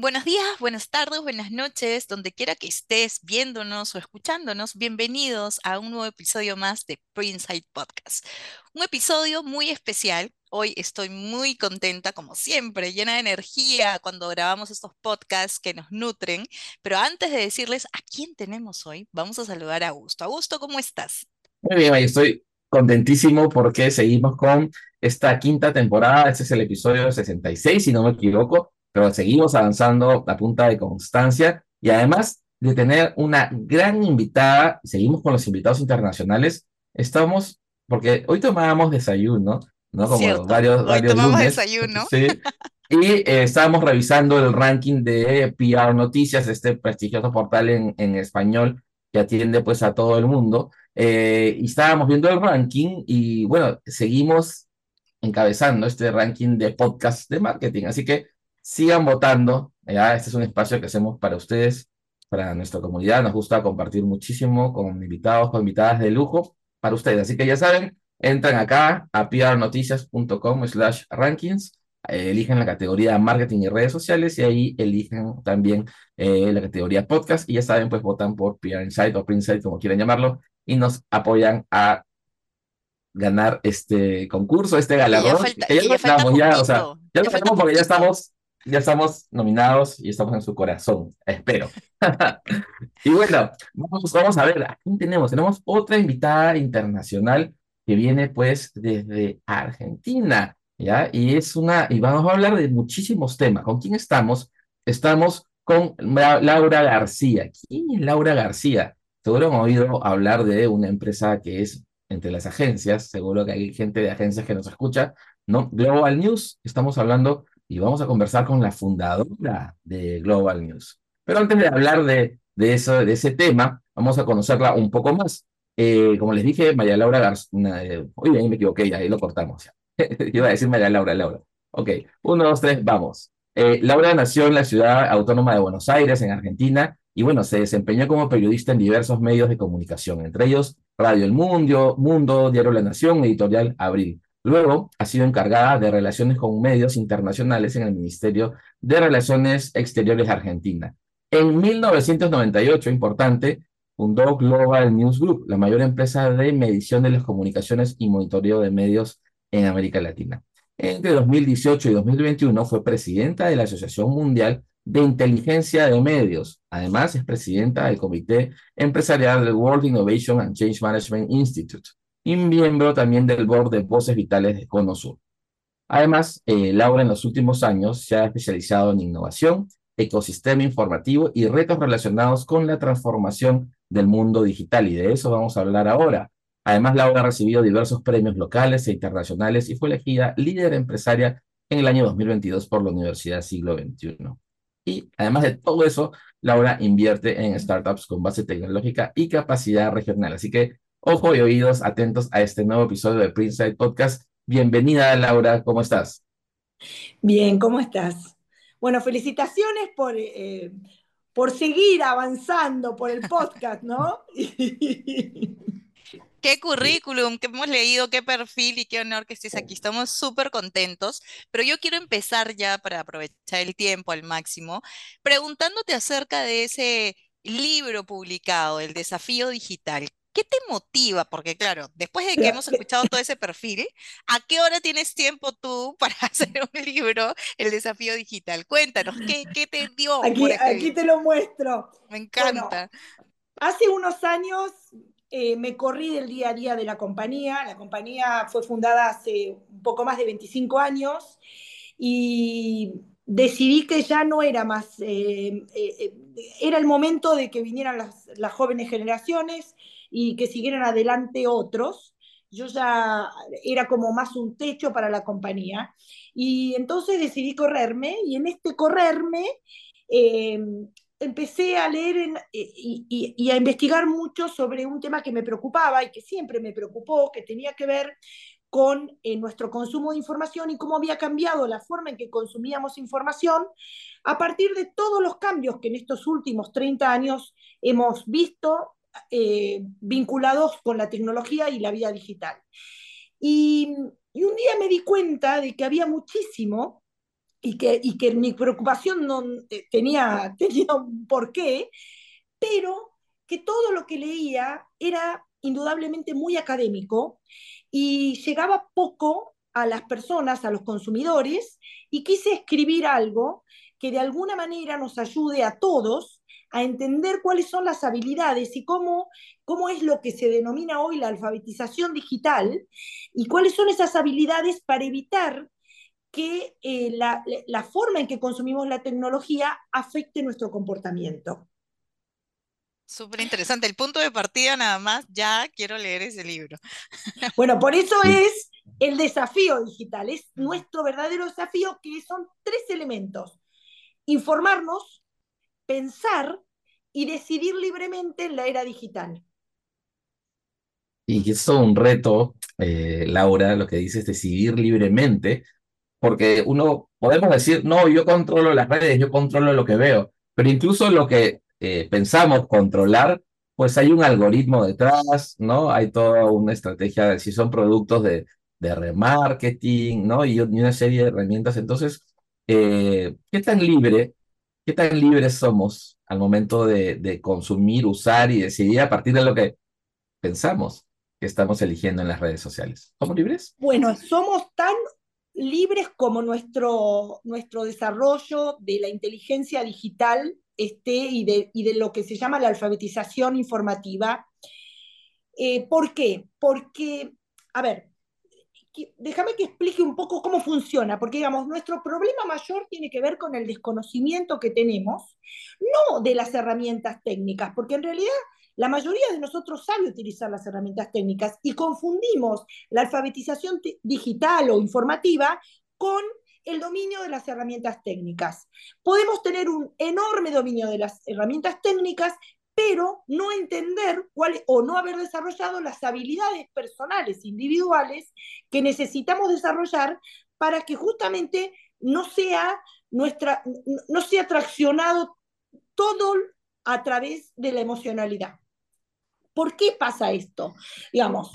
Buenos días, buenas tardes, buenas noches, donde quiera que estés viéndonos o escuchándonos, bienvenidos a un nuevo episodio más de Printside Podcast. Un episodio muy especial. Hoy estoy muy contenta, como siempre, llena de energía cuando grabamos estos podcasts que nos nutren. Pero antes de decirles a quién tenemos hoy, vamos a saludar a Augusto. Augusto, ¿cómo estás? Muy bien, estoy contentísimo porque seguimos con esta quinta temporada. Este es el episodio 66, si no me equivoco pero seguimos avanzando a punta de constancia y además de tener una gran invitada, seguimos con los invitados internacionales, estamos, porque hoy tomábamos desayuno, ¿no? Como varios, hoy tomamos desayuno. Sí. Y eh, estábamos revisando el ranking de PR Noticias, este prestigioso portal en, en español que atiende pues a todo el mundo. Eh, y estábamos viendo el ranking y bueno, seguimos encabezando este ranking de podcast de marketing. Así que sigan votando. ¿ya? Este es un espacio que hacemos para ustedes, para nuestra comunidad. Nos gusta compartir muchísimo con invitados, con invitadas de lujo para ustedes. Así que ya saben, entran acá a prnoticias.com slash rankings, eligen la categoría marketing y redes sociales y ahí eligen también eh, la categoría podcast y ya saben, pues votan por PR Insight o Print como quieran llamarlo, y nos apoyan a ganar este concurso, este galardón. ya, ya, estamos, ya, o sea, ya lo tenemos porque ya estamos ya estamos nominados y estamos en su corazón, espero. y bueno, vamos, vamos a ver, ¿a quién tenemos? Tenemos otra invitada internacional que viene pues desde Argentina, ¿ya? Y es una, y vamos a hablar de muchísimos temas. ¿Con quién estamos? Estamos con Laura García. ¿Quién es Laura García? Seguro han oído hablar de una empresa que es entre las agencias, seguro que hay gente de agencias que nos escucha, ¿no? Global News, estamos hablando y vamos a conversar con la fundadora de Global News. Pero antes de hablar de, de, eso, de ese tema, vamos a conocerla un poco más. Eh, como les dije, María Laura García, eh, oye, ahí me equivoqué, ahí lo cortamos. Iba a decir María Laura, Laura. Ok, uno, dos, tres, vamos. Eh, Laura nació en la ciudad autónoma de Buenos Aires, en Argentina, y bueno, se desempeñó como periodista en diversos medios de comunicación, entre ellos Radio El Mundo, Mundo, Diario La Nación, Editorial Abril. Luego ha sido encargada de relaciones con medios internacionales en el Ministerio de Relaciones Exteriores de Argentina. En 1998, importante, fundó Global News Group, la mayor empresa de medición de las comunicaciones y monitoreo de medios en América Latina. Entre 2018 y 2021 fue presidenta de la Asociación Mundial de Inteligencia de Medios. Además, es presidenta del Comité Empresarial del World Innovation and Change Management Institute y miembro también del board de Voces Vitales de Cono Sur. Además, eh, Laura en los últimos años se ha especializado en innovación, ecosistema informativo y retos relacionados con la transformación del mundo digital, y de eso vamos a hablar ahora. Además, Laura ha recibido diversos premios locales e internacionales y fue elegida líder empresaria en el año 2022 por la Universidad Siglo XXI. Y además de todo eso, Laura invierte en startups con base tecnológica y capacidad regional. Así que Ojo y oídos atentos a este nuevo episodio de Prince Podcast. Bienvenida, Laura, ¿cómo estás? Bien, ¿cómo estás? Bueno, felicitaciones por, eh, por seguir avanzando por el podcast, ¿no? Qué currículum, que hemos leído, qué perfil y qué honor que estés aquí. Estamos súper contentos, pero yo quiero empezar ya para aprovechar el tiempo al máximo, preguntándote acerca de ese libro publicado, El desafío digital. ¿Qué te motiva? Porque claro, después de que hemos escuchado todo ese perfil, ¿a qué hora tienes tiempo tú para hacer un libro, El desafío digital? Cuéntanos, ¿qué, qué te dio? Aquí, aquí te lo muestro. Me encanta. hace unos años eh, me corrí del día a día de la compañía. La compañía fue fundada hace un poco más de 25 años y decidí que ya no era más, eh, eh, era el momento de que vinieran las, las jóvenes generaciones y que siguieran adelante otros. Yo ya era como más un techo para la compañía y entonces decidí correrme y en este correrme eh, empecé a leer y, a investigar mucho sobre un tema que me preocupaba y que siempre me preocupó, que tenía que ver con eh, nuestro consumo de información y cómo había cambiado la forma en que consumíamos información a partir de todos los cambios que en estos últimos 30 años hemos visto eh, vinculados con la tecnología y la vida digital. Y, y, un día me di cuenta de que había muchísimo y que, y que mi preocupación no eh, tenía, tenía un porqué, pero que todo lo que leía era indudablemente muy académico y llegaba poco a las personas, a los consumidores, y quise escribir algo que de alguna manera nos ayude a todos a entender cuáles son las habilidades y cómo, cómo es lo que se denomina hoy la alfabetización digital y cuáles son esas habilidades para evitar que eh, la, la forma en que consumimos la tecnología afecte nuestro comportamiento. Súper interesante. El punto de partida nada más, ya quiero leer ese libro. Bueno, por eso es el desafío digital, es nuestro verdadero desafío que son tres elementos. Informarnos, pensar y decidir libremente en la era digital. Y es un reto, eh, Laura, lo que dices, decidir libremente, porque uno, podemos decir, no, yo controlo las redes, yo controlo lo que veo, pero incluso lo que eh, pensamos controlar, pues hay un algoritmo detrás, ¿no? Hay toda una estrategia, si son productos de, de remarketing, ¿no? Y, una serie de herramientas. Entonces, eh, ¿qué tan libre, qué tan libres somos al momento de, consumir, usar y decidir a partir de lo que pensamos que estamos eligiendo en las redes sociales? ¿Somos libres? Bueno, somos tan libres como nuestro, nuestro desarrollo de la inteligencia digital este, y, de, y de lo que se llama la alfabetización informativa. Eh, ¿Por qué? Porque, a ver, déjame que explique un poco cómo funciona, porque digamos, nuestro problema mayor tiene que ver con el desconocimiento que tenemos, no de las herramientas técnicas, porque en realidad la mayoría de nosotros sabe utilizar las herramientas técnicas y confundimos la alfabetización digital o informativa con el dominio de las herramientas técnicas. Podemos tener un enorme dominio de las herramientas técnicas, pero no entender cuál, o no haber desarrollado las habilidades personales, individuales, que necesitamos desarrollar para que justamente no sea, nuestra, no sea traccionado todo a través de la emocionalidad. ¿Por qué pasa esto? Digamos,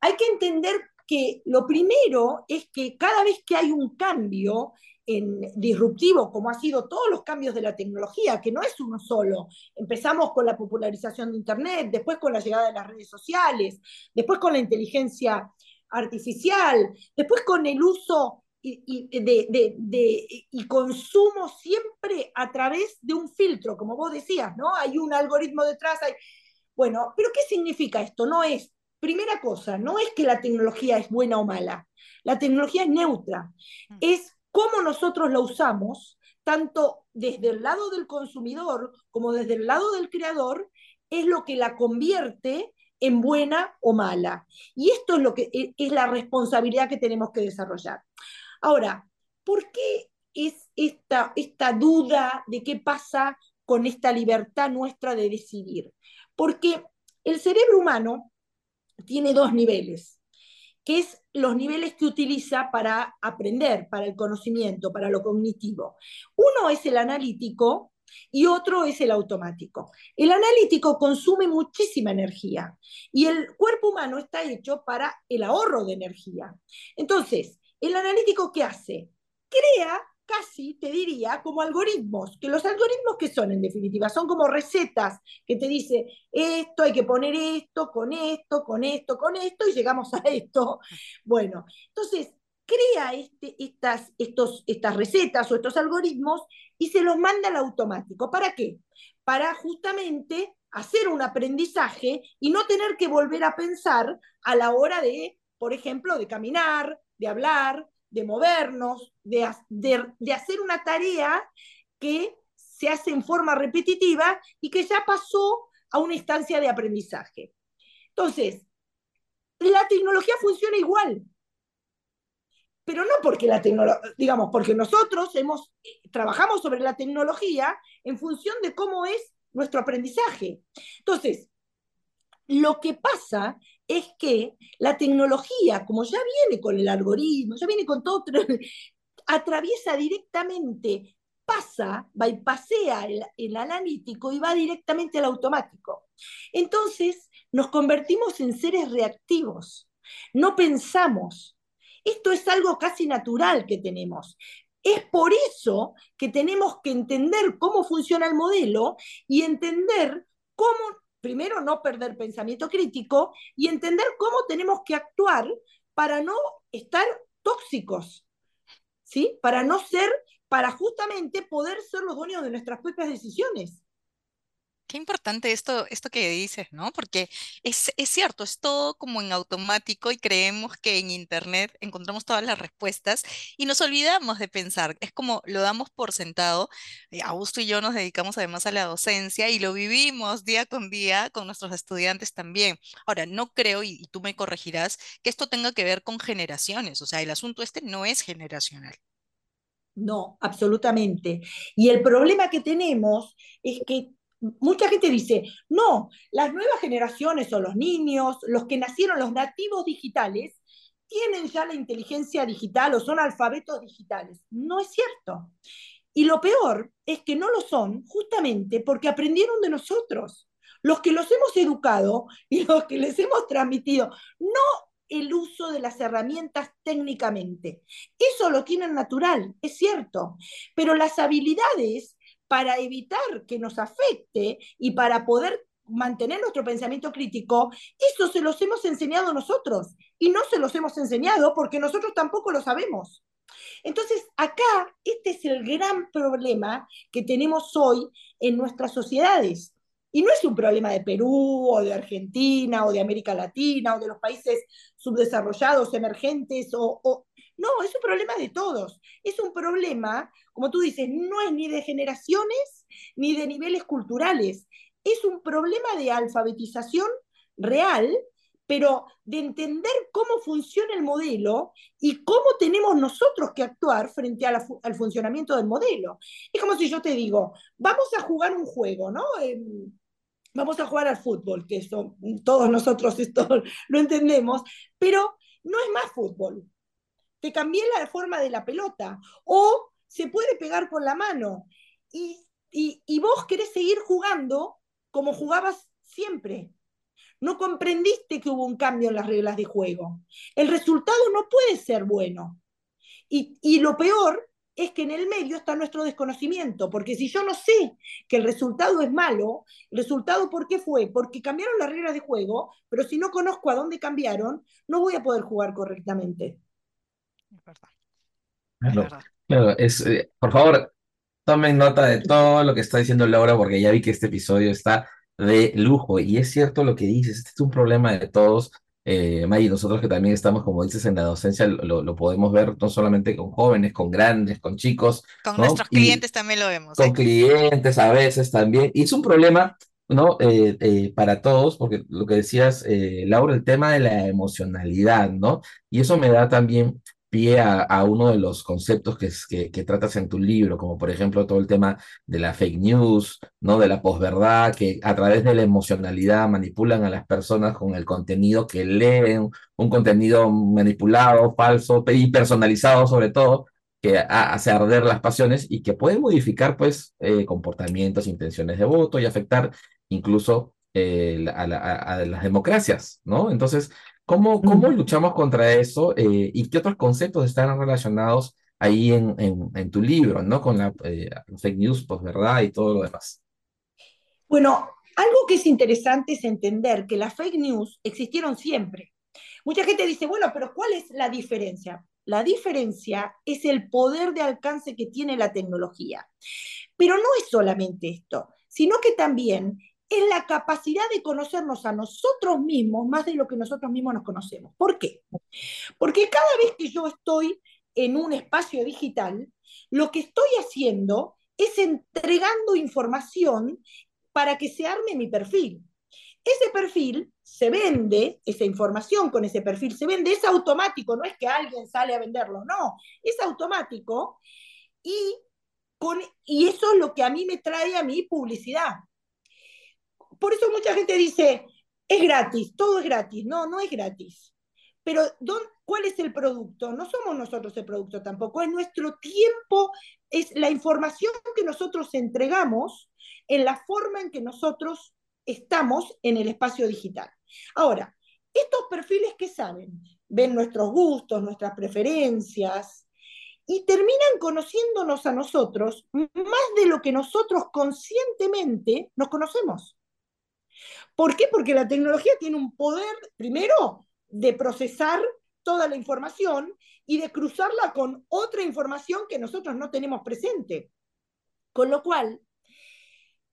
hay que entender que lo primero es que cada vez que hay un cambio en disruptivo, como ha sido todos los cambios de la tecnología, que no es uno solo. Empezamos con la popularización de Internet, después con la llegada de las redes sociales, después con la inteligencia artificial, después con el uso y, y consumo siempre a través de un filtro, como vos decías, ¿no? Hay un algoritmo detrás. Hay... Bueno, pero ¿qué significa esto? No es primera cosa, no es que la tecnología es buena o mala, la tecnología es neutra, mm. es cómo nosotros la usamos, tanto desde el lado del consumidor como desde el lado del creador, es lo que la convierte en buena o mala. Y esto es lo que e, es la responsabilidad que tenemos que desarrollar. Ahora, ¿por qué es esta, esta duda de qué pasa con esta libertad nuestra de decidir? Porque el cerebro humano tiene dos niveles, que es los niveles que utiliza para aprender, para el conocimiento, para lo cognitivo. Uno es el analítico y otro es el automático. El analítico consume muchísima energía y el cuerpo humano está hecho para el ahorro de energía. Entonces, el analítico ¿qué hace? Crea casi te diría como algoritmos, que los algoritmos que son en definitiva, son como recetas que te dice esto, hay que poner esto, con esto, con esto, con esto, y llegamos a esto. Bueno, entonces crea este, estas, estos, estas recetas o estos algoritmos y se los manda al automático. ¿Para qué? Para justamente hacer un aprendizaje y no tener que volver a pensar a la hora de, por ejemplo, de caminar, de hablar, de movernos, de, hacer una tarea que se hace en forma repetitiva y que ya pasó a una instancia de aprendizaje. Entonces, la tecnología funciona igual, pero no porque la tecnología, digamos, porque nosotros hemos, trabajamos sobre la tecnología en función de cómo es nuestro aprendizaje. Entonces, lo que pasa es que la tecnología, como ya viene con el algoritmo, ya viene con todo, atraviesa directamente, pasa, bypasea el, el analítico y va directamente al automático. Entonces, nos convertimos en seres reactivos, no pensamos. Esto es algo casi natural que tenemos. Es por eso que tenemos que entender cómo funciona el modelo y entender cómo, primero, no perder pensamiento crítico y entender cómo tenemos que actuar para no estar tóxicos, ¿sí? Para no ser, para justamente poder ser los dueños de nuestras propias decisiones. Qué importante esto, esto que dices, ¿no? Porque es, es cierto, es todo como en automático y creemos que en Internet encontramos todas las respuestas y nos olvidamos de pensar. Es como lo damos por sentado. Eh, Augusto y yo nos dedicamos además a la docencia y lo vivimos día con día con nuestros estudiantes también. Ahora, no creo, y, y tú me corregirás, que esto tenga que ver con generaciones. O sea, el asunto este no es generacional. No, absolutamente. Y el problema que tenemos es que mucha gente dice, no, las nuevas generaciones o los niños, los que nacieron, los nativos digitales, tienen ya la inteligencia digital o son alfabetos digitales. No es cierto. Y lo peor es que no lo son justamente porque aprendieron de nosotros, los que los hemos educado y los que les hemos transmitido, no el uso de las herramientas técnicamente. Eso lo tienen natural, es cierto, pero las habilidades para evitar que nos afecte y para poder mantener nuestro pensamiento crítico, eso se los hemos enseñado nosotros y no se los hemos enseñado porque nosotros tampoco lo sabemos. Entonces, acá este es el gran problema que tenemos hoy en nuestras sociedades. Y no es un problema de Perú o de Argentina o de América Latina o de los países subdesarrollados, emergentes o, o no, es un problema de todos. Es un problema, como tú dices, no es ni de generaciones ni de niveles culturales. Es un problema de alfabetización real, pero de entender cómo funciona el modelo y cómo tenemos nosotros que actuar frente al funcionamiento del modelo. Es como si yo te digo, vamos a jugar un juego, ¿no? Eh, vamos a jugar al fútbol, que eso todos nosotros esto lo entendemos, pero no es más fútbol, te cambié la forma de la pelota, o se puede pegar con la mano, y, y, vos querés seguir jugando como jugabas siempre. No comprendiste que hubo un cambio en las reglas de juego. El resultado no puede ser bueno. Y, y, lo peor es que en el medio está nuestro desconocimiento, porque si yo no sé que el resultado es malo, ¿el resultado por qué fue? Porque cambiaron las reglas de juego, pero si no conozco a dónde cambiaron, no voy a poder jugar correctamente. Es verdad. Claro, Es verdad. claro, es, eh, por favor, tomen nota de todo lo que está diciendo Laura, porque ya vi que este episodio está de lujo. Y es cierto lo que dices, este es un problema de todos. Eh, Maggie, nosotros que también estamos, como dices, en la docencia, lo, lo podemos ver no solamente con jóvenes, con grandes, con chicos, Con ¿no? nuestros Y clientes también lo vemos, con ¿eh? clientes a veces también. Y es un problema, ¿no? Eh, eh, para todos, porque lo que decías, eh, Laura, el tema de la emocionalidad, ¿no? Y eso me da también pie a, uno de los conceptos que, que, tratas en tu libro, como por ejemplo todo el tema de la fake news, ¿no? De la posverdad, que a través de la emocionalidad manipulan a las personas con el contenido que leen, un contenido manipulado, falso, y personalizado sobre todo que ha- hace arder las pasiones y que puede modificar pues eh, comportamientos, intenciones de voto y afectar incluso eh, a- a las democracias, ¿no? Entonces, ¿cómo, cómo luchamos contra eso eh, y qué otros conceptos están relacionados ahí en, en, en tu libro, ¿no? Con la eh, fake news, posverdad y todo lo demás. Bueno, algo que es interesante es entender que las fake news existieron siempre. Mucha gente dice, bueno, pero ¿cuál es la diferencia? La diferencia es el poder de alcance que tiene la tecnología. Pero no es solamente esto, sino que también es la capacidad de conocernos a nosotros mismos más de lo que nosotros mismos nos conocemos. ¿Por qué? Porque cada vez que yo estoy en un espacio digital, lo que estoy haciendo es entregando información para que se arme mi perfil. Ese perfil se vende, esa información con ese perfil se vende, es automático, no es que alguien sale a venderlo, no, es automático y, con, y eso es lo que a mí me trae a mí publicidad. Por eso mucha gente dice, es gratis, todo es gratis. No, no es gratis. Pero ¿cuál es el producto? No somos nosotros el producto tampoco, es nuestro tiempo, es la información que nosotros entregamos en la forma en que nosotros estamos en el espacio digital. Ahora, estos perfiles que saben, ven nuestros gustos, nuestras preferencias y terminan conociéndonos a nosotros más de lo que nosotros conscientemente nos conocemos. ¿Por qué? Porque la tecnología tiene un poder, primero, de procesar toda la información y de cruzarla con otra información que nosotros no tenemos presente. Con lo cual,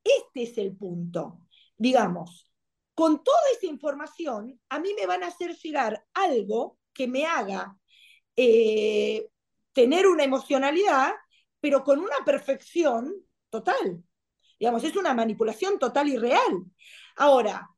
este es el punto. Digamos, con toda esa información, a mí me van a hacer llegar algo que me haga eh, tener una emocionalidad, pero con una perfección total. Digamos, es una manipulación total y real. Ahora,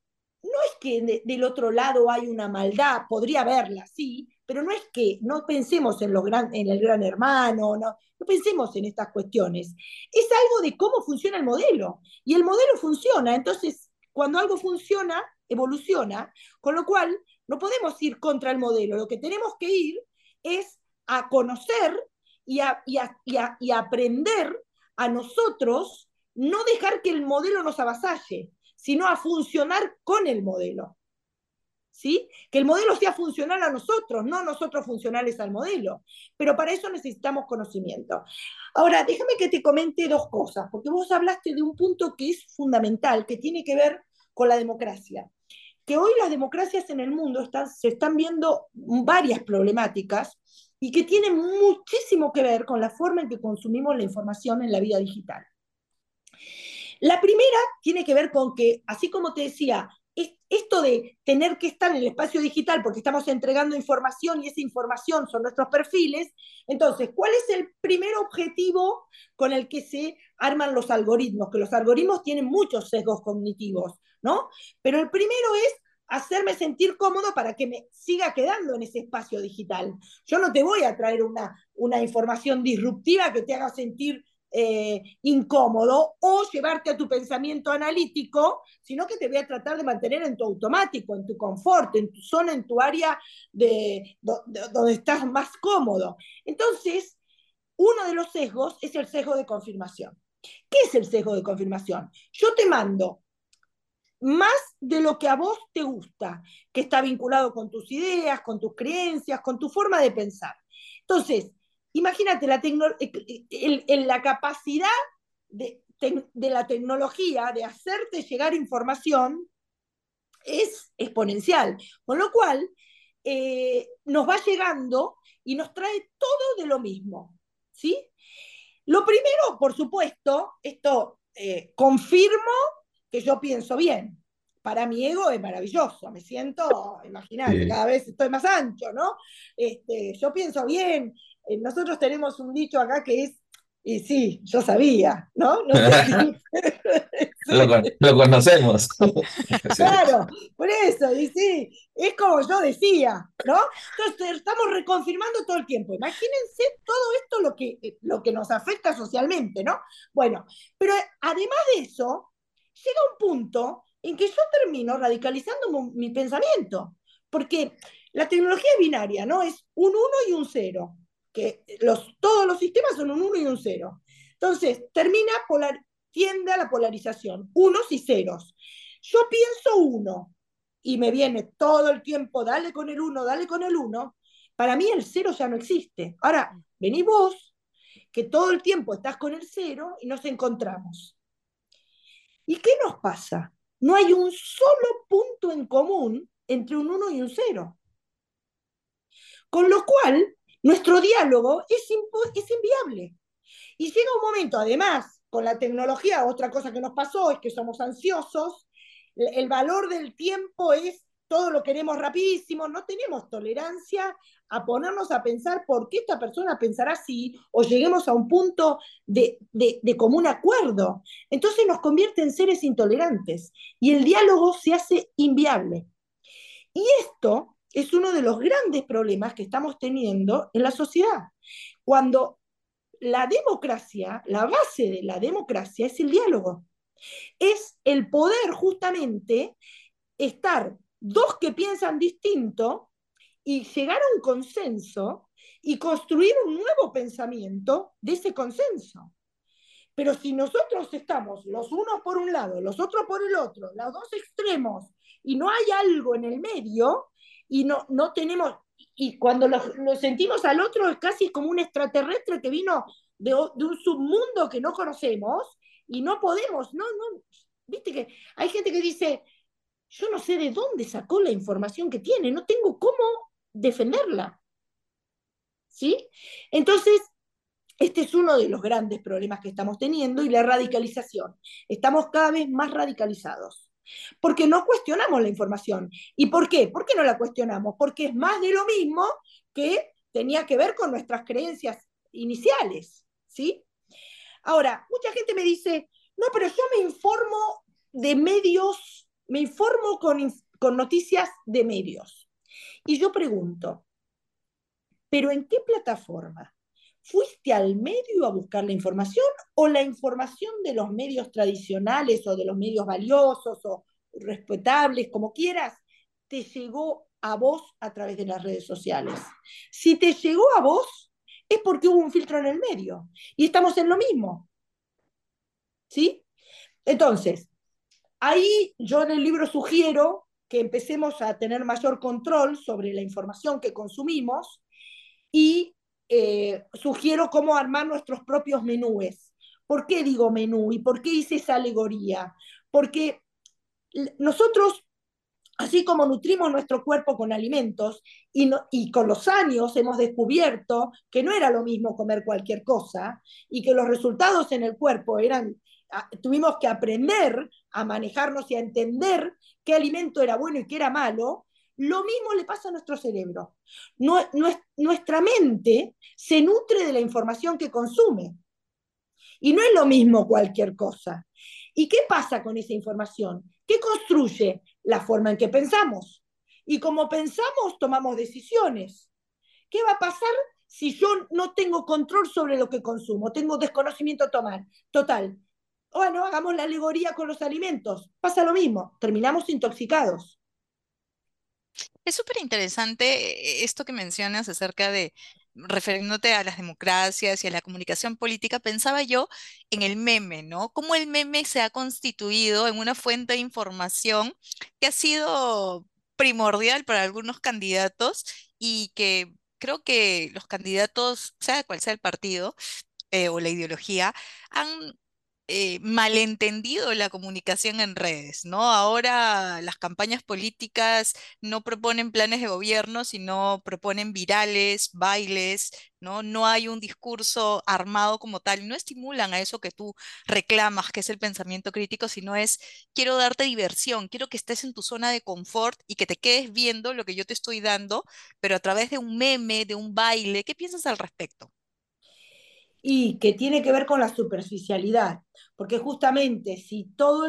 no es que del otro lado hay una maldad, podría haberla, sí, pero no es que no pensemos en, en el gran hermano, no, no pensemos en estas cuestiones. Es algo de cómo funciona el modelo. Y el modelo funciona, entonces cuando algo funciona, evoluciona, con lo cual no podemos ir contra el modelo. Lo que tenemos que ir es a conocer y a, y y a aprender a nosotros, no dejar que el modelo nos avasalle sino a funcionar con el modelo. ¿Sí? Que el modelo sea funcional a nosotros, no nosotros funcionales al modelo. Pero para eso necesitamos conocimiento. Ahora, déjame que te comente dos cosas, porque vos hablaste de un punto que es fundamental, que tiene que ver con la democracia. Que hoy las democracias en el mundo están, se están viendo varias problemáticas y que tienen muchísimo que ver con la forma en que consumimos la información en la vida digital. La primera tiene que ver con que, así como te decía, esto de tener que estar en el espacio digital porque estamos entregando información y esa información son nuestros perfiles, entonces, ¿cuál es el primer objetivo con el que se arman los algoritmos? Que los algoritmos tienen muchos sesgos cognitivos, ¿no? Pero el primero es hacerme sentir cómodo para que me siga quedando en ese espacio digital. Yo no te voy a traer una, una información disruptiva que te haga sentir eh, incómodo o llevarte a tu pensamiento analítico, sino que te voy a tratar de mantener en tu automático, en tu confort, en tu zona, en tu área de, donde estás más cómodo. Entonces, uno de los sesgos es el sesgo de confirmación. ¿Qué es el sesgo de confirmación? Yo te mando más de lo que a vos te gusta, que está vinculado con tus ideas, con tus creencias, con tu forma de pensar. Entonces, Imagínate la, eh, la capacidad de, la tecnología de hacerte llegar información es exponencial, con lo cual eh, nos va llegando y nos trae todo de lo mismo. ¿sí? Lo primero, por supuesto, esto eh, confirmo que yo pienso bien. Para mi ego es maravilloso, me siento, imagínate, cada vez estoy más ancho, ¿no? Este, yo pienso bien, eh, nosotros tenemos un dicho acá que es, y sí, yo sabía, ¿no? lo, conocemos. claro, por eso, y sí, es como yo decía, ¿no? Entonces estamos reconfirmando todo el tiempo. Imagínense todo esto lo que, eh, lo que nos afecta socialmente, ¿no? Bueno, pero además de eso, llega un punto en que yo termino radicalizando mi pensamiento, porque la tecnología es binaria, ¿no? Es un 1 y un 0 los, todos los sistemas son un 1 y un 0. Entonces, termina, polar, tiende a la polarización, unos y ceros. Yo pienso uno y me viene todo el tiempo, dale con el 1, dale con el 1, para mí el 0 ya no existe. Ahora, vení vos, que todo el tiempo estás con el 0 y nos encontramos. ¿Y qué nos pasa? No hay un solo punto en común entre un 1 y un 0. Con lo cual, nuestro diálogo es, es inviable. Y llega un momento, además, con la tecnología, otra cosa que nos pasó es que somos ansiosos, el valor del tiempo es todo lo queremos rapidísimo, no tenemos tolerancia a ponernos a pensar por qué esta persona pensará así o lleguemos a un punto de, de, común acuerdo. Entonces nos convierte en seres intolerantes y el diálogo se hace inviable. Y esto es uno de los grandes problemas que estamos teniendo en la sociedad. Cuando la democracia, la base de la democracia es el diálogo. Es el poder justamente estar dos que piensan distinto y llegar a un consenso y construir un nuevo pensamiento de ese consenso. Pero si nosotros estamos los unos por un lado, los otros por el otro, los dos extremos, y no hay algo en el medio, y no, no tenemos, y cuando lo, sentimos al otro es casi como un extraterrestre que vino de, de, un submundo que no conocemos, y no podemos, no, no, viste que hay gente que dice, yo no sé de dónde sacó la información que tiene, no tengo cómo defenderla. ¿Sí? Entonces, este es uno de los grandes problemas que estamos teniendo y la radicalización. Estamos cada vez más radicalizados. Porque no cuestionamos la información. ¿Y por qué? ¿Por qué no la cuestionamos? Porque es más de lo mismo que tenía que ver con nuestras creencias iniciales. ¿Sí? Ahora, mucha gente me dice, no, pero yo me informo de medios me informo con, con noticias de medios. Y yo pregunto, ¿pero en qué plataforma? ¿Fuiste al medio a buscar la información o la información de los medios tradicionales o de los medios valiosos o respetables, como quieras, te llegó a vos a través de las redes sociales? Si te llegó a vos, es porque hubo un filtro en el medio y estamos en lo mismo. ¿Sí? Entonces, Ahí yo en el libro sugiero que empecemos a tener mayor control sobre la información que consumimos y eh, sugiero cómo armar nuestros propios menúes. ¿Por qué digo menú y por qué hice esa alegoría? Porque nosotros, así como nutrimos nuestro cuerpo con alimentos y, y con los años hemos descubierto que no era lo mismo comer cualquier cosa y que los resultados en el cuerpo eran tuvimos que aprender a manejarnos y a entender qué alimento era bueno y qué era malo, lo mismo le pasa a nuestro cerebro. nuestra mente se nutre de la información que consume. Y no es lo mismo cualquier cosa. ¿Y qué pasa con esa información? ¿Qué construye? La forma en que pensamos. Y como pensamos, tomamos decisiones. ¿Qué va a pasar si yo no tengo control sobre lo que consumo? Tengo desconocimiento total bueno, hagamos la alegoría con los alimentos. Pasa lo mismo, terminamos intoxicados. Es súper interesante eh, esto que mencionas acerca de, refiriéndote a las democracias y a la comunicación política, pensaba yo en el meme, ¿no? Cómo el meme se ha constituido en una fuente de información que ha sido primordial para algunos candidatos y que creo que los candidatos, sea cual sea el partido eh, o la ideología, han eh, malentendido la comunicación en redes, ¿no? Ahora las campañas políticas no proponen planes de gobierno, sino proponen virales, bailes, ¿no? No hay un discurso armado como tal, no estimulan a eso que tú reclamas, que es el pensamiento crítico, sino es, quiero darte diversión, quiero que estés en tu zona de confort y que te quedes viendo lo que yo te estoy dando, pero a través de un meme, de un baile, ¿qué piensas al respecto? Y que tiene que ver con la superficialidad, porque justamente si todo,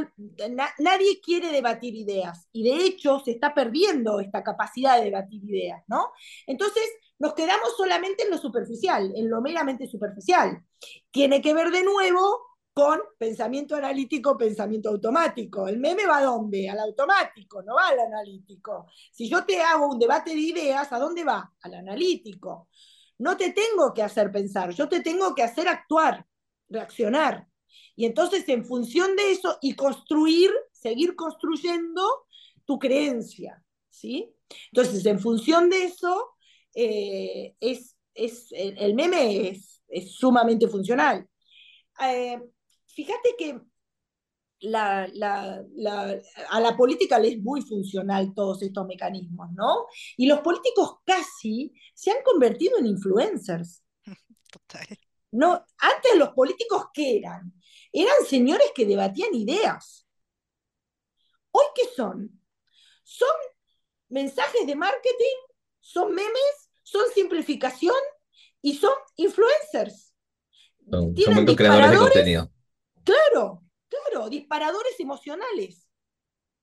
nadie quiere debatir ideas y de hecho se está perdiendo esta capacidad de debatir ideas, ¿no? Entonces nos quedamos solamente en lo superficial, en lo meramente superficial. Tiene que ver de nuevo con pensamiento analítico, pensamiento automático. El meme va a dónde? Al automático, no va al analítico. Si yo te hago un debate de ideas, ¿a dónde va? Al analítico. No te tengo que hacer pensar, yo te tengo que hacer actuar, reaccionar. Y entonces en función de eso y construir, seguir construyendo tu creencia, ¿sí? Entonces en función de eso, eh, es, el meme es, sumamente funcional. Eh, fíjate que la, a la política le es muy funcional todos estos mecanismos, ¿no? Y los políticos casi se han convertido en influencers. Total. No, antes los políticos, ¿qué eran? Eran señores que debatían ideas. ¿Hoy qué son? Son mensajes de marketing, son memes, son simplificación y son influencers. Son, Tienen son creadores de contenido. claro, claro, disparadores emocionales,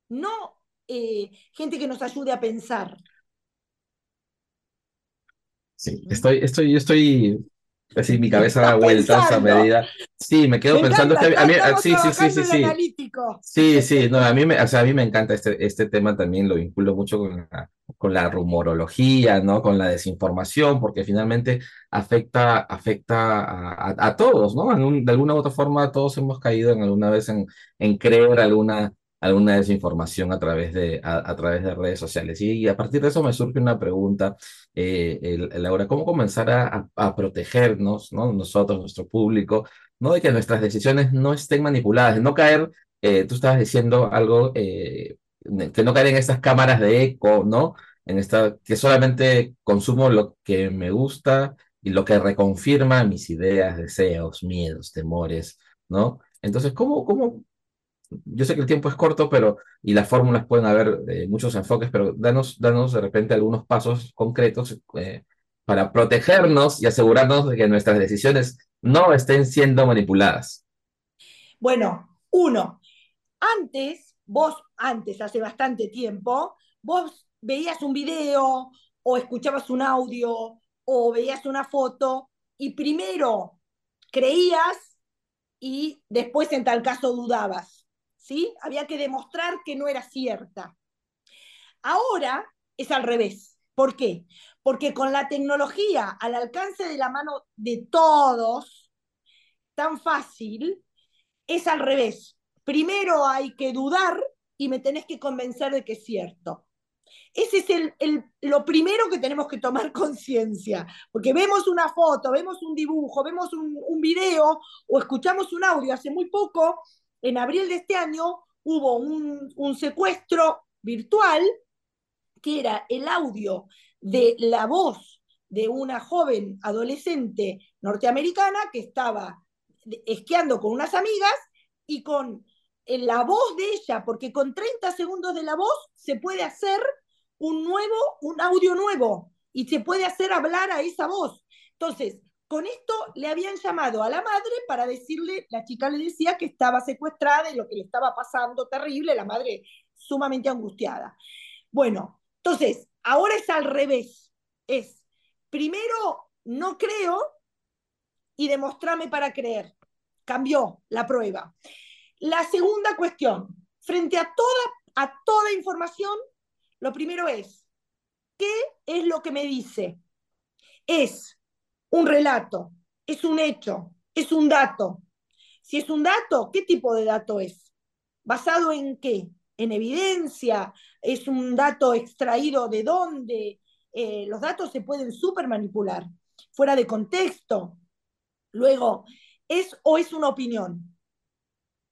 no eh, gente que nos ayude a pensar. Sí, estoy, estoy, yo estoy, así mi cabeza da vueltas a pensando. medida. Sí, me quedo Me pensando, encanta, que a mí, sí, sí, sí, sí, sí. analítico. Sí, sí, no, a mí me, o sea, a mí me encanta este, este tema también, lo vinculo mucho con la, con la rumorología, ¿no? Con la desinformación, porque finalmente afecta, afecta a, todos, ¿no? De alguna u otra forma todos hemos caído en alguna vez en, creer alguna, alguna desinformación a través de, a, través de redes sociales. Y, a partir de eso me surge una pregunta, eh, Laura, ¿cómo comenzar a, protegernos, ¿no? Nosotros, nuestro público, ¿no? De que nuestras decisiones no estén manipuladas, de no caer eh, tú estabas diciendo algo, eh, que no caer en estas cámaras de eco, ¿no? En esta, que solamente consumo lo que me gusta y lo que reconfirma mis ideas, deseos, miedos, temores, ¿no? Entonces, ¿cómo, cómo? Yo sé que el tiempo es corto, pero, y las fórmulas pueden haber eh, muchos enfoques, pero danos, danos de repente algunos pasos concretos eh, para protegernos y asegurarnos de que nuestras decisiones no estén siendo manipuladas. Bueno, uno, antes, vos, antes, hace bastante tiempo, vos veías un video o escuchabas un audio o veías una foto y primero creías y después en tal caso dudabas, ¿sí? Había que demostrar que no era cierta. Ahora es al revés. ¿Por qué? Porque con la tecnología al alcance de la mano de todos, tan fácil, es al revés. Primero hay que dudar y me tenés que convencer de que es cierto. Ese es el, el, lo primero que tenemos que tomar conciencia, porque vemos una foto, vemos un dibujo, vemos un, un, video o escuchamos un audio. Hace muy poco, en abril de este año, hubo un, un secuestro virtual que era el audio de la voz de una joven adolescente norteamericana que estaba esquiando con unas amigas y con la voz de ella, porque con 30 segundos de la voz se puede hacer un nuevo, un audio nuevo y se puede hacer hablar a esa voz. Entonces, con esto le habían llamado a la madre para decirle, la chica le decía que estaba secuestrada y lo que le estaba pasando terrible, la madre sumamente angustiada. Bueno, entonces, ahora es al revés. Es, primero, no creo y demostrame para creer. Cambió la prueba. La segunda cuestión, frente a toda, a toda información, lo primero es, ¿qué es lo que me dice? Es un relato, es un hecho, es un dato. Si es un dato, ¿qué tipo de dato es? ¿Basado en qué? ¿En evidencia? ¿Es un dato extraído de dónde? Eh, los datos se pueden súper manipular, fuera de contexto. Luego, ¿es o es una opinión?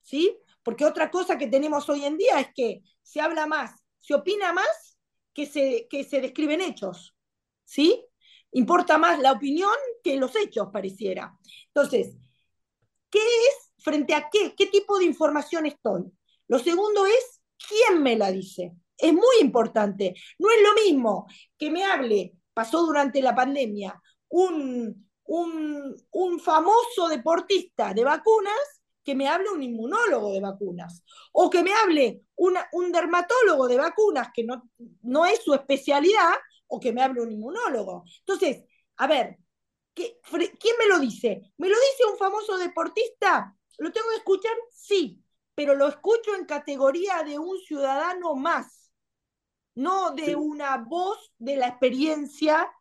¿Sí? Porque otra cosa que tenemos hoy en día es que se habla más, se opina más que se, que se describen hechos. ¿Sí? Importa más la opinión que los hechos, pareciera. Entonces, ¿qué es frente a qué? ¿Qué tipo de información estoy? Lo segundo es, ¿quién me la dice? Es muy importante. No es lo mismo que me hable, pasó durante la pandemia, un, un, un famoso deportista de vacunas que me hable un inmunólogo de vacunas, o que me hable una, un dermatólogo de vacunas, que no, no es su especialidad, o que me hable un inmunólogo. Entonces, a ver, ¿qué, ¿quién me lo dice? ¿Me lo dice un famoso deportista? ¿Lo tengo que escuchar? Sí, pero lo escucho en categoría de un ciudadano más, no de sí. una voz de la experiencia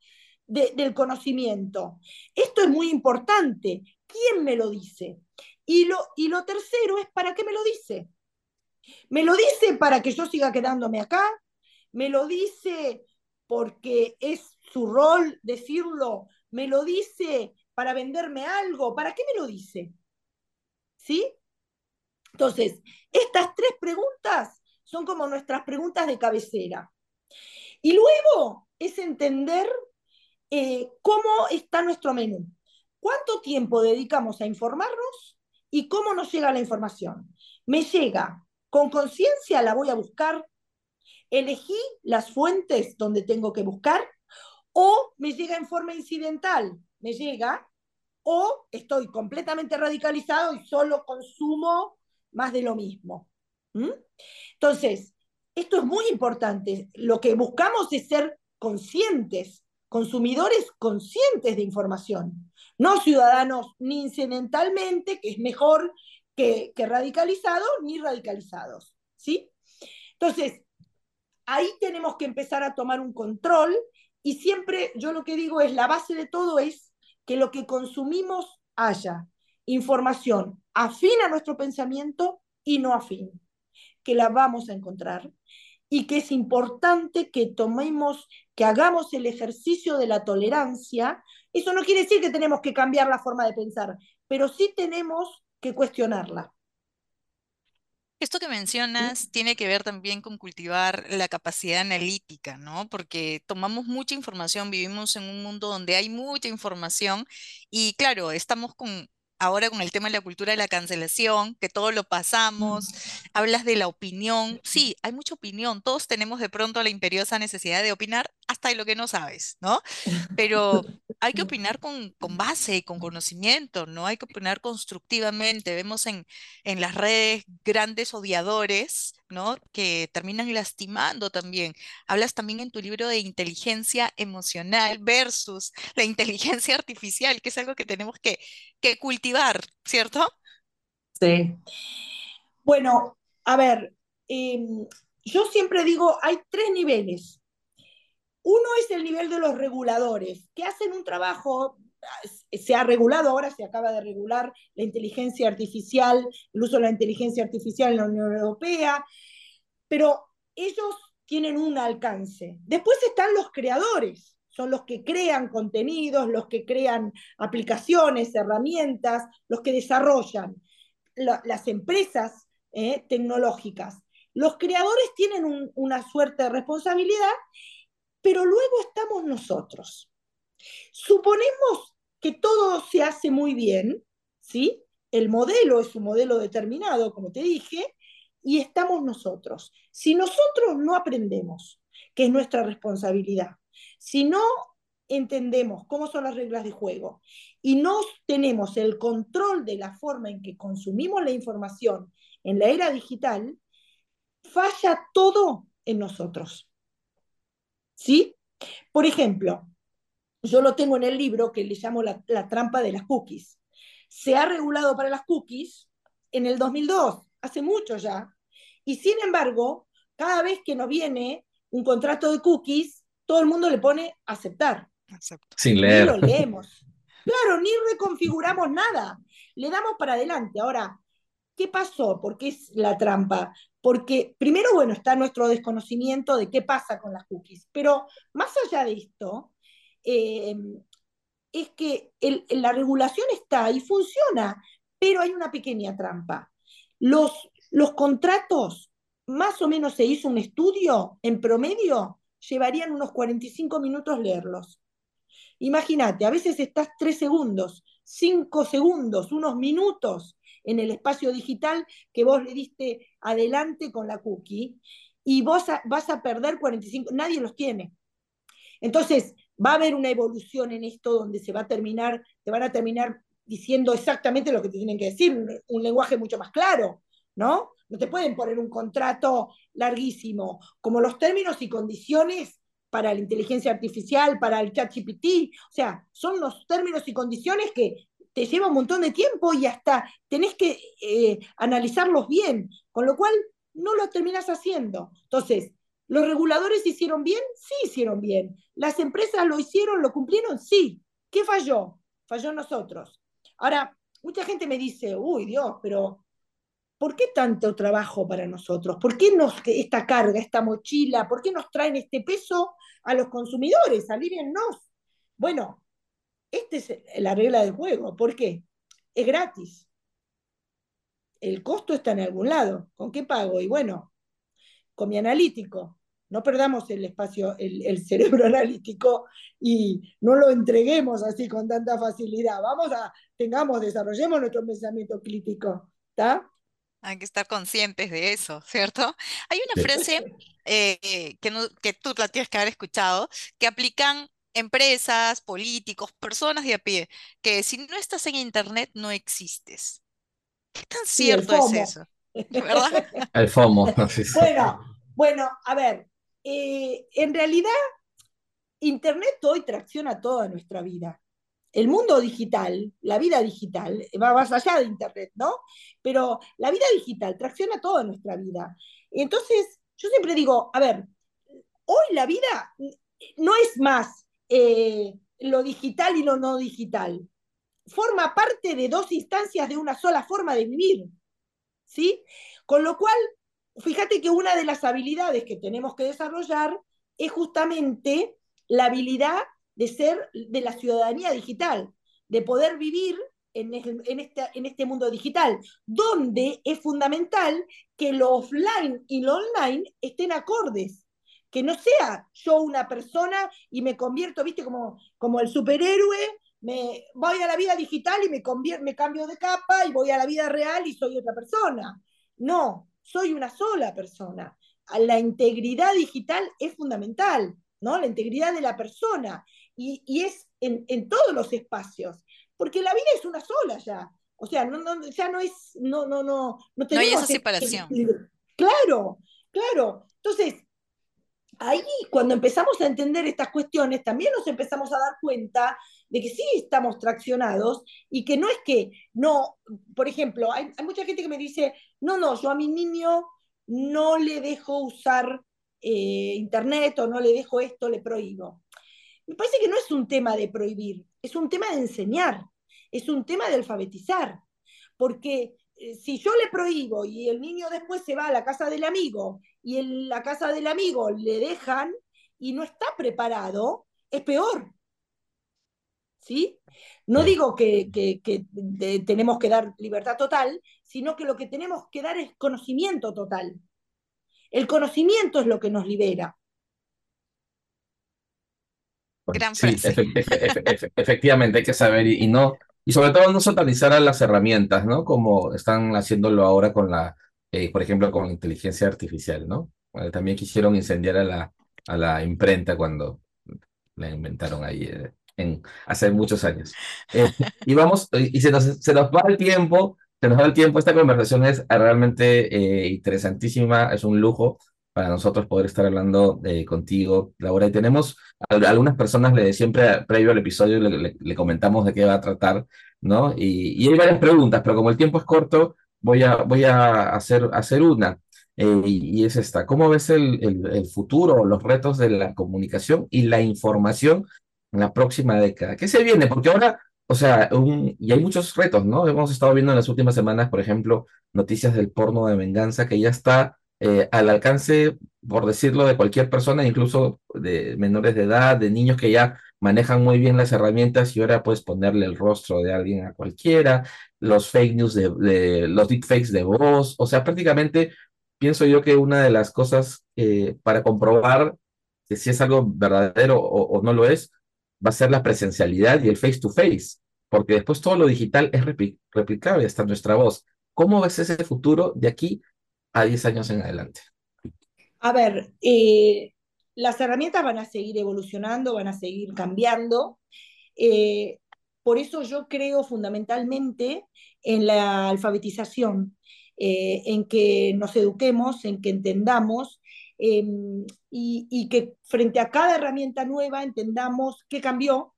de, del conocimiento. Esto es muy importante. ¿Quién me lo dice? Y lo, y lo tercero es, ¿para qué me lo dice? ¿Me lo dice para que yo siga quedándome acá? ¿Me lo dice porque es su rol decirlo? ¿Me lo dice para venderme algo? ¿Para qué me lo dice? ¿Sí? Entonces, estas tres preguntas son como nuestras preguntas de cabecera. Y luego es entender eh, cómo está nuestro menú. ¿Cuánto tiempo dedicamos a informarnos y cómo nos llega la información? ¿Me llega con conciencia? ¿La voy a buscar? elegí las fuentes donde tengo que buscar o me llega en forma incidental, me llega o estoy completamente radicalizado y solo consumo más de lo mismo. ¿Mm? Entonces, esto es muy importante. Lo que buscamos es ser conscientes, consumidores conscientes de información, no ciudadanos ni incidentalmente, que es mejor que, radicalizados, ni radicalizados. ¿sí? Entonces, ahí tenemos que empezar a tomar un control y siempre yo lo que digo es, la base de todo es que lo que consumimos haya información afín a nuestro pensamiento y no afín, que la vamos a encontrar y que es importante que tomemos, que hagamos el ejercicio de la tolerancia. Eso no quiere decir que tenemos que cambiar la forma de pensar, pero sí tenemos que cuestionarla. Esto que mencionas tiene que ver también con cultivar la capacidad analítica, ¿no? Porque tomamos mucha información, vivimos en un mundo donde hay mucha información y claro, estamos con ahora con el tema de la cultura de la cancelación, que todo lo pasamos, hablas de la opinión, sí, hay mucha opinión, todos tenemos de pronto la imperiosa necesidad de opinar hasta de lo que no sabes, ¿no? Pero hay que opinar con, con base, con conocimiento, ¿no? Hay que opinar constructivamente. Vemos en, en las redes grandes odiadores, ¿no? Que terminan lastimando también. Hablas también en tu libro de inteligencia emocional versus la inteligencia artificial, que es algo que tenemos que, que cultivar, ¿cierto? Sí. Bueno, a ver, em, yo siempre digo, hay tres niveles uno es el nivel de los reguladores, que hacen un trabajo, se ha regulado, ahora se acaba de regular la inteligencia artificial, el uso de la inteligencia artificial en la Unión Europea, pero ellos tienen un alcance. Después están los creadores, son los que crean contenidos, los que crean aplicaciones, herramientas, los que desarrollan las empresas eh, tecnológicas. Los creadores tienen una suerte de responsabilidad pero luego estamos nosotros. Suponemos que todo se hace muy bien, ¿sí? El modelo es un modelo determinado, como te dije, y estamos nosotros. Si nosotros no aprendemos, que es nuestra responsabilidad, si no entendemos cómo son las reglas de juego y no tenemos el control de la forma en que consumimos la información en la era digital, falla todo en nosotros. ¿Sí? Por ejemplo, yo lo tengo en el libro que le llamo la, trampa de las cookies. Se ha regulado para las cookies en el 2002, hace mucho ya. Y sin embargo, cada vez que nos viene un contrato de cookies, todo el mundo le pone aceptar. Sin leer. Ni lo leemos. Claro, ni reconfiguramos nada. Le damos para adelante. Ahora, ¿qué pasó? ¿Por qué es la trampa? porque primero, bueno, está nuestro desconocimiento de qué pasa con las cookies, pero más allá de esto, eh, es que la regulación está y funciona, pero hay una pequeña trampa. Los, los contratos, más o menos se hizo un estudio, en promedio, llevarían unos 45 minutos leerlos. Imagínate, a veces estás tres segundos, cinco segundos, unos minutos en el espacio digital que vos le diste adelante con la cookie y vos vas a perder 45, nadie los tiene. Entonces, va a haber una evolución en esto donde se va a terminar, te van a terminar diciendo exactamente lo que te tienen que decir, un, lenguaje mucho más claro, ¿no? No te pueden poner un contrato larguísimo, como los términos y condiciones para la inteligencia artificial, para el chat GPT, o sea, son los términos y condiciones que te lleva un montón de tiempo y hasta tenés que eh, analizarlos bien, con lo cual no lo terminas haciendo. Entonces, ¿los reguladores hicieron bien? Sí, hicieron bien. ¿Las empresas lo hicieron, lo cumplieron? Sí. ¿Qué falló? Falló nosotros. Ahora, mucha gente me dice, uy Dios, pero ¿por qué tanto trabajo para nosotros? ¿Por qué nos, esta carga, esta mochila, por qué nos traen este peso a los consumidores? Alíviennos. Bueno, esta es la regla del juego. ¿Por qué? Es gratis. El costo está en algún lado. ¿Con qué pago? Y bueno, con mi analítico. No perdamos el espacio, el, cerebro analítico y no lo entreguemos así con tanta facilidad. Vamos a, tengamos, desarrollemos nuestro pensamiento crítico. ¿Está? Hay que estar conscientes de eso, ¿cierto? Hay una frase eh, que, que tú la tienes que haber escuchado, que aplican empresas, políticos, personas de a pie, que si no estás en internet no existes. ¿Qué tan cierto es eso? ¿Verdad? El FOMO. Bueno, bueno, a ver, eh, en realidad Internet hoy tracciona toda nuestra vida. El mundo digital, la vida digital, va más allá de Internet, ¿no? Pero la vida digital tracciona toda nuestra vida. Entonces, yo siempre digo, a ver, hoy la vida no es más eh, lo digital y lo no digital. Forma parte de dos instancias de una sola forma de vivir. ¿Sí? Con lo cual, fíjate que una de las habilidades que tenemos que desarrollar es justamente la habilidad de ser de la ciudadanía digital, de poder vivir en, en, este, en este mundo digital, donde es fundamental que lo offline y lo online estén acordes, que no sea yo una persona y me convierto, viste, como, como el superhéroe, me voy a la vida digital y me, me cambio de capa y voy a la vida real y soy otra persona. No, soy una sola persona. La integridad digital es fundamental, ¿no? La integridad de la persona. Y, y es en, en, todos los espacios. Porque la vida es una sola ya. O sea, no, no, ya no es, no, no, no, no hay esa separación. claro, claro. Entonces, ahí cuando empezamos a entender estas cuestiones, también nos empezamos a dar cuenta de que sí estamos traccionados y que no es que, no, por ejemplo, hay, mucha gente que me dice, no, no, yo a mi niño no le dejo usar eh, internet o no le dejo esto, le prohíbo. Me parece que no es un tema de prohibir, es un tema de enseñar, es un tema de alfabetizar, porque si yo le prohíbo y el niño después se va a la casa del amigo y en la casa del amigo le dejan y no está preparado, es peor. ¿Sí? No digo que, tenemos que dar libertad total, sino que lo que tenemos que dar es conocimiento total. El conocimiento es lo que nos libera. Gran sí, efectivamente, hay que saber y, no, y sobre todo no satanizar a las herramientas, ¿no? Como están haciéndolo ahora con la, eh, por ejemplo, con la inteligencia artificial, ¿no? también quisieron incendiar a la, a la imprenta cuando la inventaron ahí eh, en, hace muchos años. Eh, y vamos, y se nos, se nos va el tiempo, se nos va el tiempo, esta conversación es realmente interesantísima, es un lujo para nosotros poder estar hablando eh, contigo, Laura. Y tenemos algunas personas, le, siempre previo al episodio le, comentamos de qué va a tratar, ¿no? Y, y, hay varias preguntas, pero como el tiempo es corto, voy a, voy a hacer, hacer una. Eh, y, es esta, ¿cómo ves el, el, el futuro, los retos de la comunicación y la información en la próxima década? ¿Qué se viene? Porque ahora o sea, un, y hay muchos retos, ¿no? Hemos estado viendo en las últimas semanas, por ejemplo, noticias del porno de venganza que ya está eh, al alcance, por decirlo, de cualquier persona, incluso de menores de edad, de niños que ya manejan muy bien las herramientas y ahora puedes ponerle el rostro de alguien a cualquiera, los fake news de, los deepfakes de voz, o sea, prácticamente pienso yo que una de las cosas para comprobar si es algo verdadero o, no lo es, va a ser la presencialidad y el face to face, porque después todo lo digital es replicable hasta nuestra voz. ¿Cómo ves ese futuro de aquí a 10 años en adelante? A ver, eh, las herramientas van a seguir evolucionando, van a seguir cambiando. Eh, por eso yo creo fundamentalmente en la alfabetización, eh, en que nos eduquemos, en que entendamos em, y, y, que frente a cada herramienta nueva entendamos qué cambió,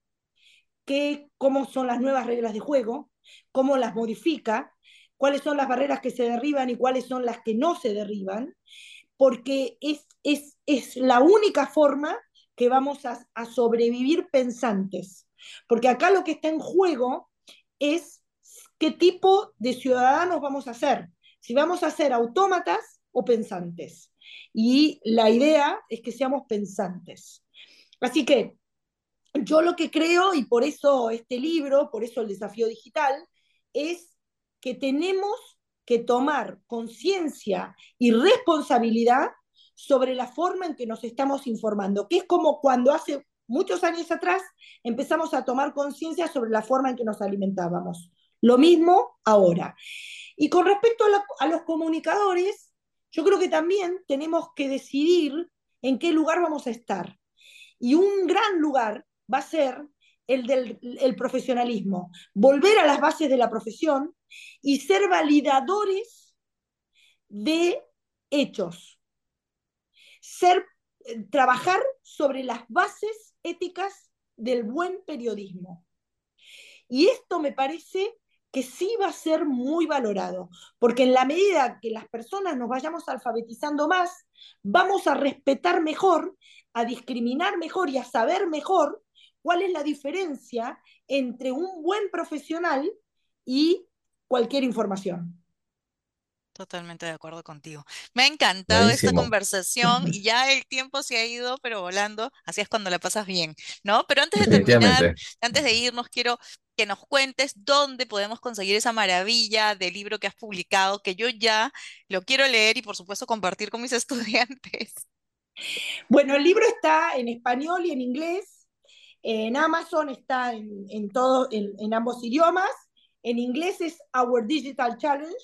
qué, cómo son las nuevas reglas de juego, cómo las modifica cuáles son las barreras que se derriban y cuáles son las que no se derriban, porque es, es, es la única forma que vamos a, a sobrevivir pensantes. Porque acá lo que está en juego es qué tipo de ciudadanos vamos a ser. Si vamos a ser autómatas o pensantes. Y la idea es que seamos pensantes. Así que yo lo que creo, y por eso este libro, por eso el desafío digital, es que tenemos que tomar conciencia y responsabilidad sobre la forma en que nos estamos informando, que es como cuando hace muchos años atrás empezamos a tomar conciencia sobre la forma en que nos alimentábamos. Lo mismo ahora. Y con respecto a, a los comunicadores, yo creo que también tenemos que decidir en qué lugar vamos a estar. Y un gran lugar va a ser el del el profesionalismo, volver a las bases de la profesión y ser validadores de hechos, ser, eh, trabajar sobre las bases éticas del buen periodismo. Y esto me parece que sí va a ser muy valorado, porque en la medida que las personas nos vayamos alfabetizando más, vamos a respetar mejor, a discriminar mejor y a saber mejor cuál es la diferencia entre un buen profesional y cualquier información. Totalmente de acuerdo contigo. Me ha encantado esta conversación y ya el tiempo se ha ido, pero volando. Así es cuando la pasas bien, ¿no? Pero antes de terminar, antes de irnos, quiero que nos cuentes dónde podemos conseguir esa maravilla de libro que has publicado, que yo ya lo quiero leer y por supuesto compartir con mis estudiantes. Bueno, el libro está en español y en inglés. En Amazon está en, todo, en ambos idiomas. En inglés es Our Digital Challenge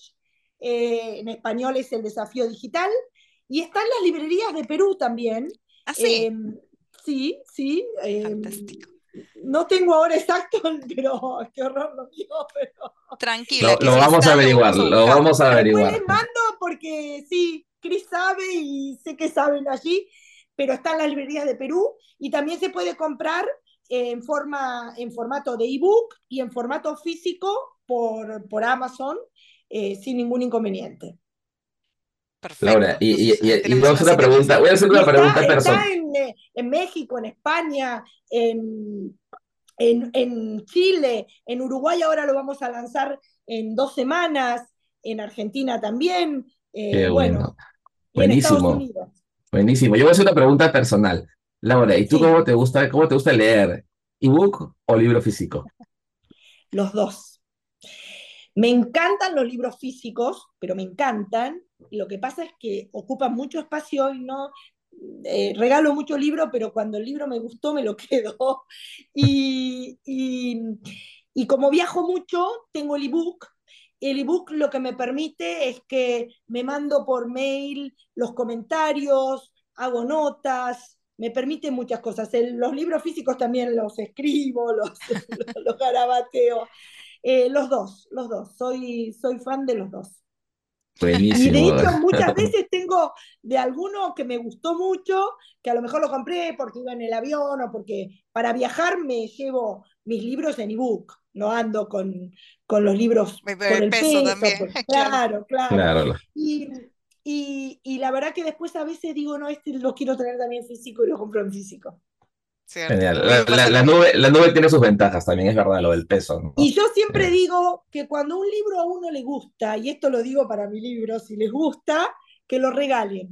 eh, en español es El Desafío Digital, y está en las librerías de Perú también. ¿Ah, sí? Em, sí, sí. Em, no tengo ahora exacto, pero qué horror lo digo, pero... Tranquilo. Lo, vamos a averiguar, lo vamos a averiguar. les mando porque sí, Cris sabe y sé que saben allí, pero está en las librerías de Perú y también se puede comprar en, forma, en formato de ebook y en formato físico por, por Amazon eh, sin ningún inconveniente. Perfecto. Laura, y, vamos a hacer una pregunta, voy a hacer una pregunta personal. Está en, en, México, en España, en, en, en, Chile, en Uruguay ahora lo vamos a lanzar en dos semanas, en Argentina también. Eh, bueno, buenísimo. Buenísimo. Yo voy a hacer una pregunta personal. Laura, ¿y tú cómo te gusta, cómo te gusta leer? ¿Ebook o libro físico? Los dos. Me encantan los libros físicos, pero me encantan. Lo que pasa es que ocupan mucho espacio y no eh, regalo mucho libro, pero cuando el libro me gustó me lo quedo. Y, y, como viajo mucho, tengo el ebook. El ebook lo que me permite es que me mando por mail los comentarios, hago notas, me permite muchas cosas. los libros físicos también los escribo, los, los garabateo. Eh, los dos, los dos. Soy, soy fan de los dos. Buenísimo. Y de hecho, muchas veces tengo de alguno que me gustó mucho, que a lo mejor lo compré porque iba en el avión o porque para viajar me llevo mis libros en ebook, no ando con, con los libros por el peso, también. claro, claro. Y, y, y, la verdad que después a veces digo, no, este lo quiero tener también físico y lo compro en físico. Genial. La, nube, la, nube, tiene sus ventajas también, es verdad, lo del peso. Y yo siempre digo que cuando un libro a uno le gusta, y esto lo digo para mi libro, si les gusta, que lo regalen.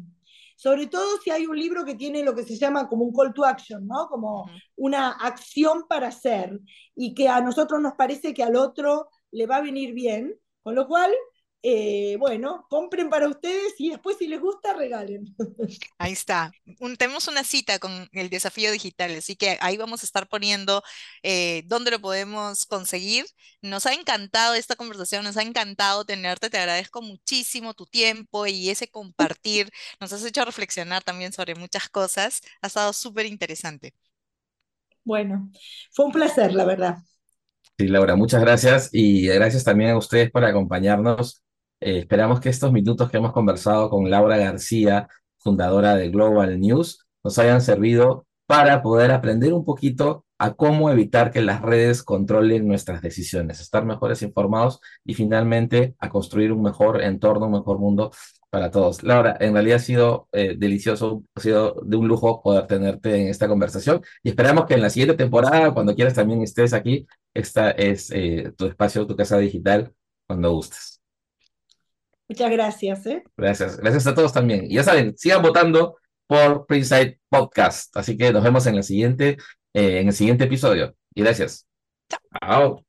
Sobre todo si hay un libro que tiene lo que se llama como un call to action, ¿no? Como una acción para hacer, y que a nosotros nos parece que al otro le va a venir bien, con lo cual eh, bueno, compren para ustedes y después si les gusta, regalen. Ahí está. tenemos una cita con el desafío digital, así que ahí vamos a estar poniendo eh, dónde lo podemos conseguir. Nos ha encantado esta conversación, nos ha encantado tenerte, te agradezco muchísimo tu tiempo y ese compartir. Nos has hecho reflexionar también sobre muchas cosas. Ha estado súper interesante. Bueno, fue un placer, la verdad. Sí, Laura, muchas gracias y gracias también a ustedes por acompañarnos eh, esperamos que estos minutos que hemos conversado con Laura García, fundadora de Global News, nos hayan servido para poder aprender un poquito a cómo evitar que las redes controlen nuestras decisiones, estar mejores informados y finalmente a construir un mejor entorno, un mejor mundo para todos. Laura, en realidad ha sido eh, delicioso, ha sido de un lujo poder tenerte en esta conversación y esperamos que en la siguiente temporada, cuando quieras también estés aquí, esta es eh, tu espacio, tu casa digital, cuando gustes. Muchas gracias. ¿eh? Gracias. Gracias a todos también. Y ya saben, sigan votando por Princeside Podcast. Así que nos vemos en, la siguiente, eh, en el siguiente episodio. Y gracias. Chao.